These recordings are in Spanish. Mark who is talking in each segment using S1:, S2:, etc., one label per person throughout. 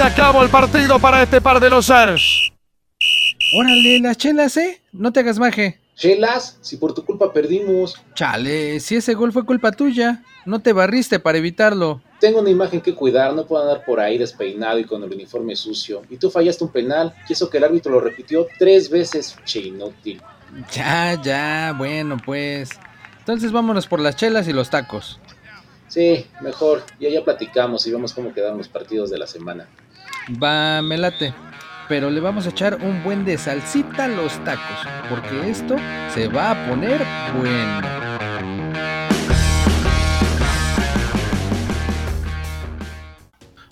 S1: se acabó el partido para este par de los Ars.
S2: Órale, las chelas, ¿eh? No te hagas maje.
S3: Chelas, si por tu culpa perdimos.
S2: Chale, si ese gol fue culpa tuya, no te barriste para evitarlo.
S3: Tengo una imagen que cuidar, no puedo andar por ahí despeinado y con el uniforme sucio. Y tú fallaste un penal, y eso que el árbitro lo repitió tres veces, che inútil.
S2: Ya, ya, bueno pues. Entonces vámonos por las chelas y los tacos.
S3: Sí, mejor, ya ya platicamos y vemos cómo quedaron los partidos de la semana.
S2: Va, me late. Pero le vamos a echar un buen de salsita a los tacos, porque esto se va a poner bueno.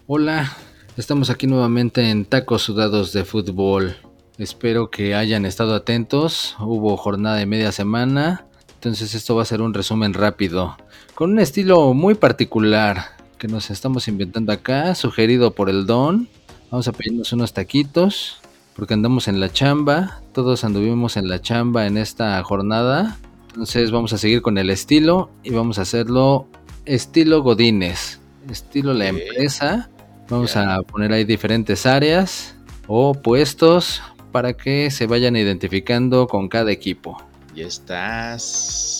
S2: Hola, estamos aquí nuevamente en Tacos Sudados de Fútbol. Espero que hayan estado atentos. Hubo jornada de media semana, entonces esto va a ser un resumen rápido, con un estilo muy particular que nos estamos inventando acá, sugerido por el Don. Vamos a pedirnos unos taquitos, porque andamos en la chamba, todos anduvimos en la chamba en esta jornada. Entonces vamos a seguir con el estilo y vamos a hacerlo estilo Godines, estilo la empresa. Vamos a poner ahí diferentes áreas o puestos para que se vayan identificando con cada equipo.
S4: Ya estás.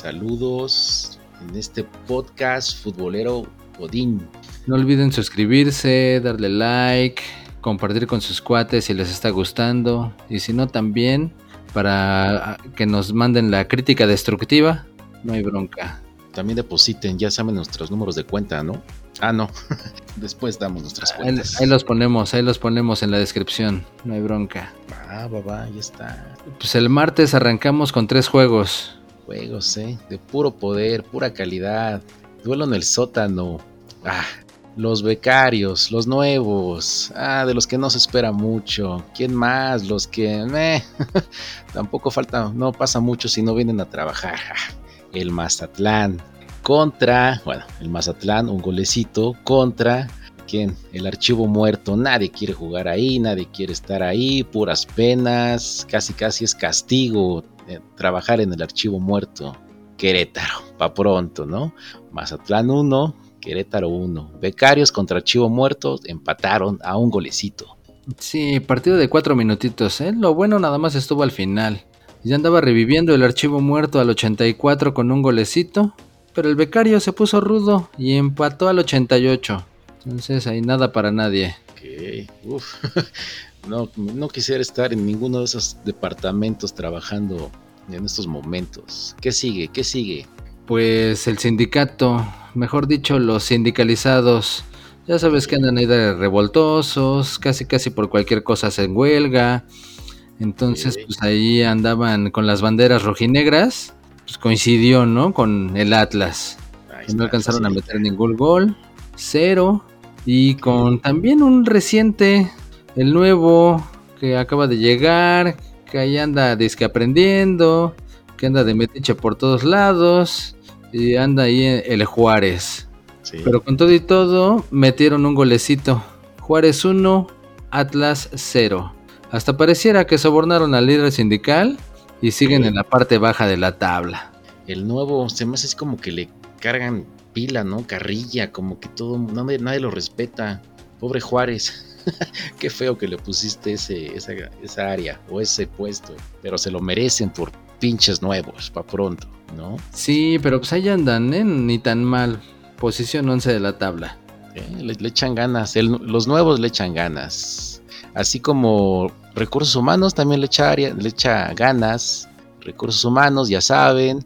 S4: Saludos en este podcast futbolero Godín.
S2: No olviden suscribirse, darle like, compartir con sus cuates si les está gustando. Y si no, también para que nos manden la crítica destructiva. No hay bronca.
S4: También depositen, ya saben nuestros números de cuenta, ¿no? Ah, no. Después damos nuestras
S2: Ahí,
S4: cuentas.
S2: ahí los ponemos, ahí los ponemos en la descripción. No hay bronca.
S4: Ah, babá, ya está.
S2: Pues el martes arrancamos con tres juegos.
S4: Juegos, ¿eh? De puro poder, pura calidad. Duelo en el sótano. Ah, los becarios, los nuevos. Ah, de los que no se espera mucho. ¿Quién más? Los que... meh, tampoco falta, no pasa mucho si no vienen a trabajar. El Mazatlán. Contra, bueno, el Mazatlán, un golecito. Contra, ¿quién? El archivo muerto. Nadie quiere jugar ahí, nadie quiere estar ahí. Puras penas. Casi, casi es castigo eh, trabajar en el archivo muerto. Querétaro, pa' pronto, ¿no? Mazatlán 1, Querétaro 1. Becarios contra Archivo Muerto empataron a un golecito.
S2: Sí, partido de cuatro minutitos, ¿eh? Lo bueno nada más estuvo al final. Ya andaba reviviendo el archivo muerto al 84 con un golecito, pero el becario se puso rudo y empató al 88. Entonces ahí nada para nadie.
S4: Ok, uf. No, no quisiera estar en ninguno de esos departamentos trabajando en estos momentos. ¿Qué sigue? ¿Qué sigue?
S2: Pues el sindicato, mejor dicho, los sindicalizados. Ya sabes que andan ahí de revoltosos, casi casi por cualquier cosa se huelga. Entonces, pues ahí andaban con las banderas rojinegras. Pues coincidió, ¿no? Con el Atlas. Que no alcanzaron a meter ningún gol. Cero. Y con también un reciente, el nuevo, que acaba de llegar, que ahí anda disque aprendiendo, que anda de metiche por todos lados. Y anda ahí el Juárez.
S4: Sí.
S2: Pero con todo y todo, metieron un golecito. Juárez 1, Atlas 0. Hasta pareciera que sobornaron al líder sindical y siguen
S4: Sí.
S2: en la parte baja de la tabla.
S4: El nuevo se me hace como que le cargan pila, ¿no? Carrilla, como que todo, nadie, nadie lo respeta. Pobre Juárez. Qué feo que le pusiste ese, esa, esa área o ese puesto. Pero se lo merecen por pinches nuevos, pa' pronto, ¿no?
S2: Sí, pero pues ahí andan, ¿eh? Ni tan mal. Posición 11 de la tabla.
S4: Eh, Le, le echan ganas, el- los nuevos le echan ganas. Así como recursos humanos también le echa, le echa ganas. Recursos humanos, ya saben,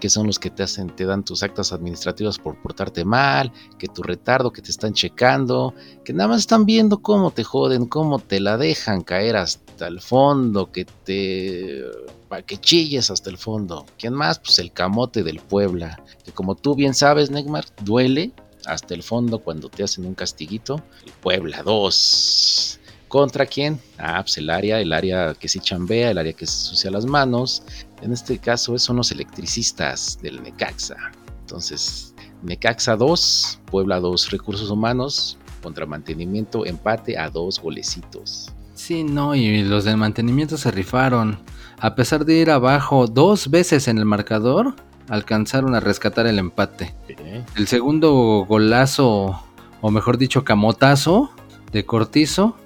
S4: que son los que te hacen, te dan tus actas administrativas por portarte mal, que tu retardo, que te están checando, que nada más están viendo cómo te joden, cómo te la dejan caer hasta el fondo, que te para que chilles hasta el fondo. ¿Quién más? Pues el camote del Puebla, que como tú bien sabes, Neymar, duele hasta el fondo cuando te hacen un castiguito. El Puebla 2. ¿Contra quién? Ah, pues el área, el área que sí chambea, el área que se sucia las manos. En este caso son los electricistas del Necaxa. Entonces, Necaxa 2, Puebla 2, recursos humanos, contra mantenimiento, empate a dos golecitos.
S2: Sí, no, y los de mantenimiento se rifaron. A pesar de ir abajo dos veces en el marcador, alcanzaron a rescatar el empate.
S4: Eh,
S2: El segundo golazo, o mejor dicho, camotazo, de Cortizo.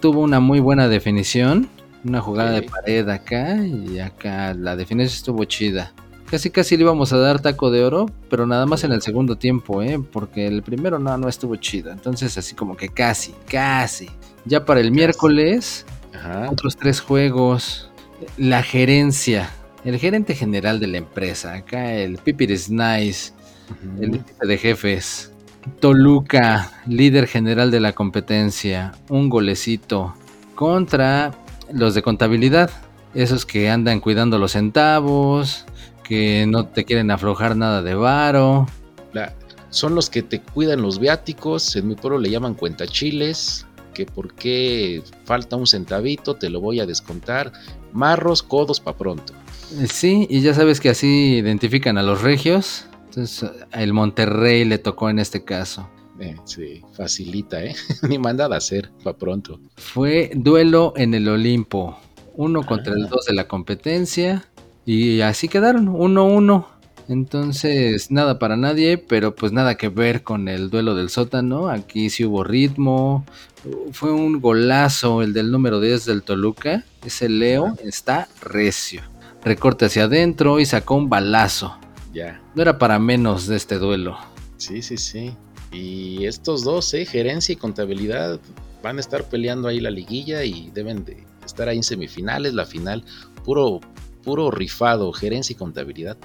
S2: Tuvo una muy buena definición. Una jugada de pared acá y acá. La definición estuvo chida. Casi casi le íbamos a dar taco de oro, pero nada más en el segundo tiempo, ¿eh? Porque el primero no, no estuvo chido. Entonces así como que casi, casi. Ya para el miércoles,
S4: Ajá.
S2: otros tres juegos. La gerencia. El gerente general de la empresa. Acá el Pipiris Nice.
S4: Ujú.
S2: El límite de jefes. Toluca, líder general de la competencia. Un golecito. Contra los de contabilidad. Esos que andan cuidando los centavos. Que no te quieren aflojar nada de varo.
S4: La- son los que te cuidan los viáticos. En mi pueblo le llaman cuentachiles. Que por qué falta un centavito, te lo voy a descontar. Marros, codos pa' pronto.
S2: Sí, y ya sabes que así identifican a los regios. Entonces, el Monterrey le tocó en este caso.
S4: Eh, sí, facilita, ¿eh? Ni mandada a hacer pa' pronto.
S2: Fue duelo en el Olimpo. Uno contra el
S4: Ah.
S2: dos de la competencia. Y así quedaron, 1-1. Entonces, nada para nadie, pero pues nada que ver con el duelo del sótano. Aquí sí hubo ritmo. Fue un golazo el del número 10 del Toluca. Ese Leo está recio. Recorte hacia adentro y sacó un balazo.
S4: Ya.
S2: No era para menos de este duelo.
S4: Sí, sí, sí. Y estos dos, ¿eh? Gerencia y contabilidad, van a estar peleando ahí la liguilla y deben de estar ahí en semifinales, la final. Puro, puro rifado, gerencia y contabilidad.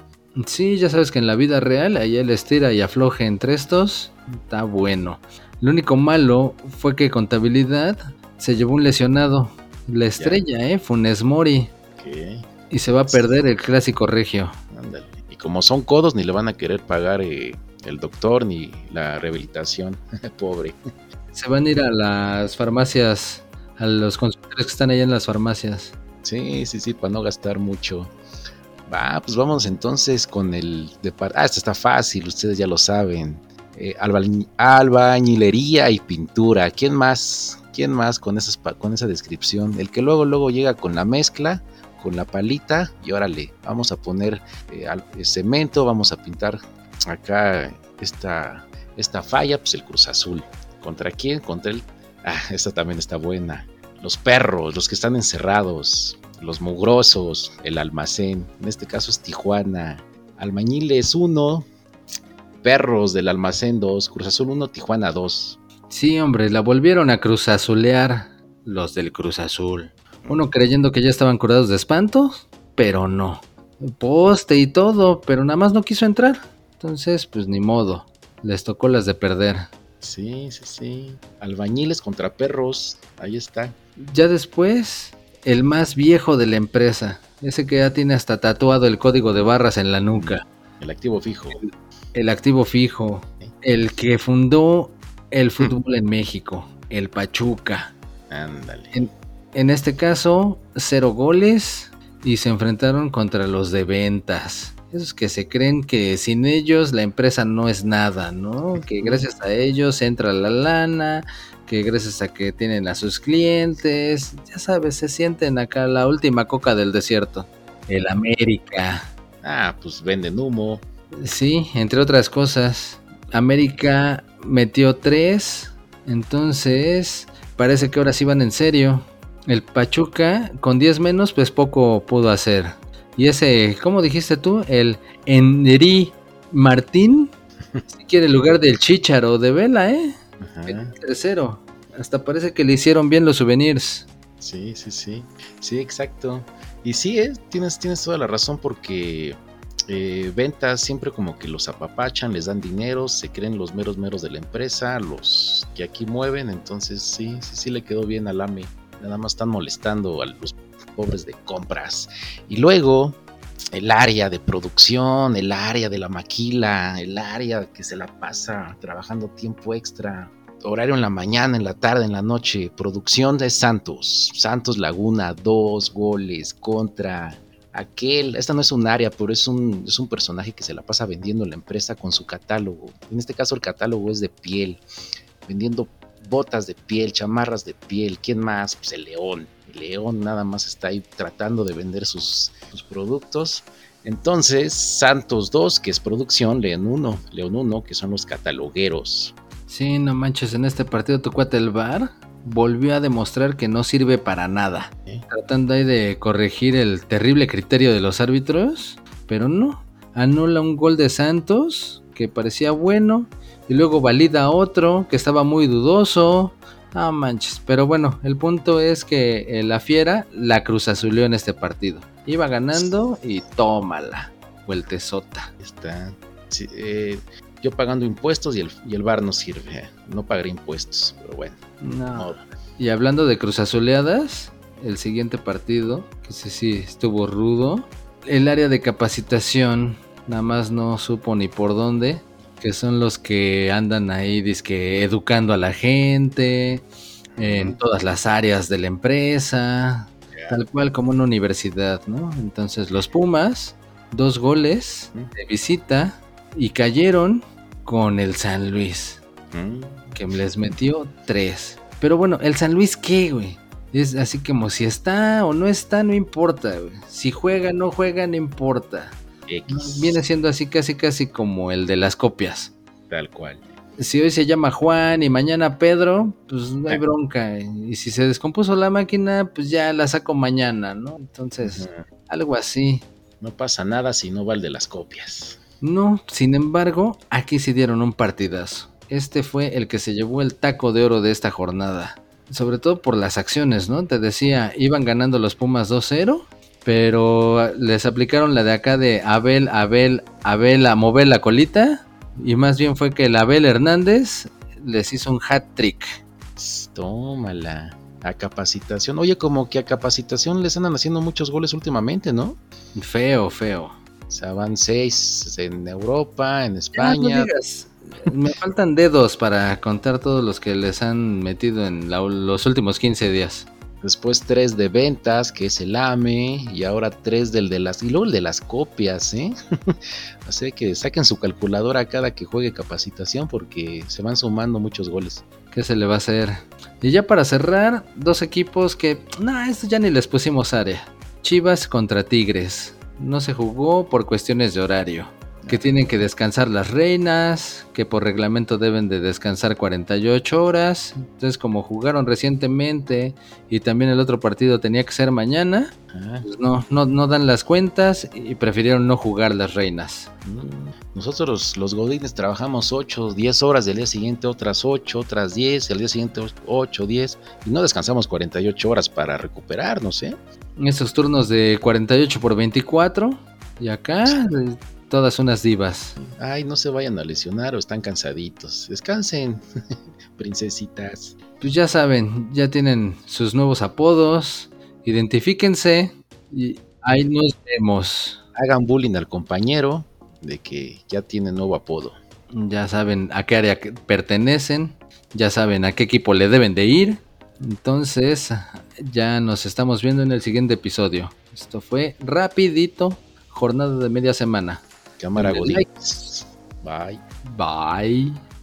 S2: Sí, ya sabes que en la vida real, ahí el estira y afloje entre estos, está bueno. Lo único malo fue que contabilidad se llevó un lesionado. La estrella, ¿eh? Funes Mori.
S4: Que,
S2: Y se va a perder el clásico regio.
S4: ándale. Como son codos, ni le van a querer pagar eh, el doctor ni la rehabilitación. Pobre.
S2: Se van a ir a las farmacias, a los consultores que están allá en las farmacias.
S4: Sí, sí, sí, para no gastar mucho. Va, pues vamos entonces con el Ah, esto está fácil, ustedes ya lo saben. Eh, albañi- albañilería y pintura. ¿Quién más? ¿Quién más con, esas, pa- con esa descripción? El que luego, luego llega con la mezcla, con la palita y órale, vamos a poner eh, eh, cemento, vamos a pintar acá esta, esta falla, pues el Cruz Azul. ¿Contra quién? Contra el... Ah, esta también está buena los perros, los que están encerrados, los mugrosos, el almacén, en este caso es Tijuana, Almañiles 1, perros del almacén 2, Cruz Azul 1, Tijuana 2.
S2: Sí, hombre, la volvieron a Cruz Azulear los del Cruz Azul. Uno creyendo que ya estaban curados de espanto, pero no. Poste y todo, pero nada más no quiso entrar. Entonces, pues ni modo. Les tocó las de perder.
S4: Sí, sí, sí. Albañiles contra perros, ahí está.
S2: Ya después, el más viejo de la empresa. Ese que ya tiene hasta tatuado el código de barras en la nuca.
S4: El activo fijo.
S2: El activo fijo. El que fundó el fútbol en México. El Pachuca.
S4: Ándale.
S2: En, en este caso, cero goles y se enfrentaron contra los de ventas. Esos que se creen que sin ellos la empresa no es nada, ¿no? Que gracias a ellos entra la lana, que gracias a que tienen a sus clientes, ya sabes, se sienten acá la última coca del desierto. El América.
S4: Ah, pues venden humo.
S2: Sí, entre otras cosas. América metió tres. Entonces, parece que ahora sí van en serio. El Pachuca, con 10 menos, pues poco pudo hacer. Y ese, ¿cómo dijiste tú? El Enri Martín. Si quiere el lugar del Chicharo de Vela, ¿eh?
S4: Ajá.
S2: Tercero. Hasta parece que le hicieron bien los souvenirs.
S4: Sí, sí, sí. Sí, exacto. Y sí, eh, tienes, tienes toda la razón porque eh, ventas siempre como que los apapachan, les dan dinero, se creen los meros meros de la empresa, los que aquí mueven, entonces sí, sí, sí le quedó bien al AME. Nada más están molestando a los pobres de compras. Y luego el área de producción, el área de la maquila, el área que se la pasa trabajando tiempo extra, horario en la mañana, en la tarde, en la noche. Producción de Santos. Santos Laguna, dos goles contra aquel. Esta no es un área, pero es un, es un personaje que se la pasa vendiendo en la empresa con su catálogo. En este caso, el catálogo es de piel, vendiendo botas de piel, chamarras de piel. ¿Quién más? Pues el León. El León nada más está ahí tratando de vender sus, sus productos. Entonces, Santos 2, que es producción, León 1, León 1, que son los catalogueros
S2: Sí, no manches, en este partido tu cuate el VAR volvió a demostrar que no sirve para nada.
S4: ¿Eh?
S2: Tratando ahí de corregir el terrible criterio de los árbitros, pero no. Anula un gol de Santos que parecía bueno y luego valida otro que estaba muy dudoso. Ah, manches. Pero bueno, el punto es que eh, la fiera la cruz azulió en este partido. Iba ganando y tómala. Vueltezota.
S4: Ahí Está. Sí, eh, yo pagando impuestos y el, y el bar no sirve. eh. No pagaré impuestos, pero bueno.
S2: No.
S4: no.
S2: Y hablando de cruz azuleadas, el siguiente partido, que sí, sí estuvo rudo. El área de capacitación nada más no supo ni por dónde. Que son los que andan ahí dizque, educando a la gente en todas las áreas de la empresa. Tal cual como una universidad, ¿no? Entonces los Pumas, dos goles de visita y cayeron con el San Luis
S4: Mm,
S2: que les metió tres. Pero bueno, el San Luis, ¿qué, güey? Es así como si está o no está, no importa, güey. Si juega, no juega, no importa.
S4: X.
S2: Viene siendo así casi casi como el de las copias.
S4: Tal cual.
S2: Si hoy se llama Juan y mañana Pedro, pues no hay
S4: Eh.
S2: bronca. Y si se descompuso la máquina, pues ya la saco mañana, ¿no? Entonces, algo así.
S4: No pasa nada si no va el de las copias.
S2: No, sin embargo, aquí sí dieron un partidazo. Este fue el que se llevó el taco de oro de esta jornada. Sobre todo por las acciones, ¿no? Te decía, iban ganando los Pumas 2-0, pero les aplicaron la de acá de Abel, Abel, Abel a mover la colita. Y más bien fue que el Abel Hernández les hizo un hat trick.
S4: Tómala. A capacitación. Oye, como que a capacitación les andan haciendo muchos goles últimamente, ¿no?
S2: Feo, feo.
S4: O sea, van seis en Europa, en
S2: no
S4: España.
S2: digas. Me faltan dedos para contar todos los que les han metido en la- los últimos 15 días.
S4: Después tres de ventas, que es el AME. Y ahora tres del de las. Y luego el de las copias, ¿eh? Así que saquen su calculadora cada que juegue capacitación porque se van sumando muchos goles.
S2: ¿Qué se le va a hacer? Y ya para cerrar, dos equipos que, no, estos ya ni les pusimos área. Chivas contra Tigres. No se jugó por cuestiones de horario. Que tienen que descansar las reinas, que por reglamento deben de descansar 48 horas. Entonces como jugaron recientemente y también el otro partido tenía que ser mañana,
S4: Ah,
S2: pues no, no, no dan las cuentas y prefirieron no jugar las reinas.
S4: mm. Nosotros los, godines trabajamos 8, 10 horas, del día siguiente otras 8, otras 10, el día siguiente 8, 10 y no descansamos 48 horas para recuperarnos, ¿eh?
S2: Esos turnos de 48 por 24 y acá eh, todas unas divas.
S4: Ay, no se vayan a lesionar o están cansaditos. Descansen, princesitas.
S2: Pues ya saben, ya tienen sus nuevos apodos, identifíquense y ahí nos vemos.
S4: Hagan bullying al compañero de que ya tiene nuevo apodo.
S2: Ya saben a qué área pertenecen, ya saben a qué equipo le deben de ir. Entonces, ya nos estamos viendo en el siguiente episodio. Esto fue rapidito, jornada de media semana.
S4: Cámara godines. Bye.
S2: Bye.